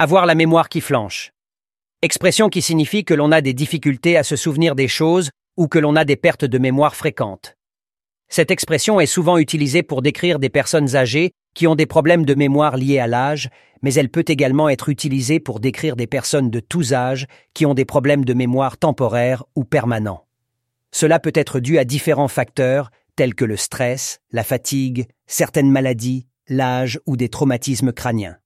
Avoir la mémoire qui flanche. Expression qui signifie que l'on a des difficultés à se souvenir des choses ou que l'on a des pertes de mémoire fréquentes. Cette expression est souvent utilisée pour décrire des personnes âgées qui ont des problèmes de mémoire liés à l'âge, mais elle peut également être utilisée pour décrire des personnes de tous âges qui ont des problèmes de mémoire temporaires ou permanents. Cela peut être dû à différents facteurs tels que le stress, la fatigue, certaines maladies, l'âge ou des traumatismes crâniens.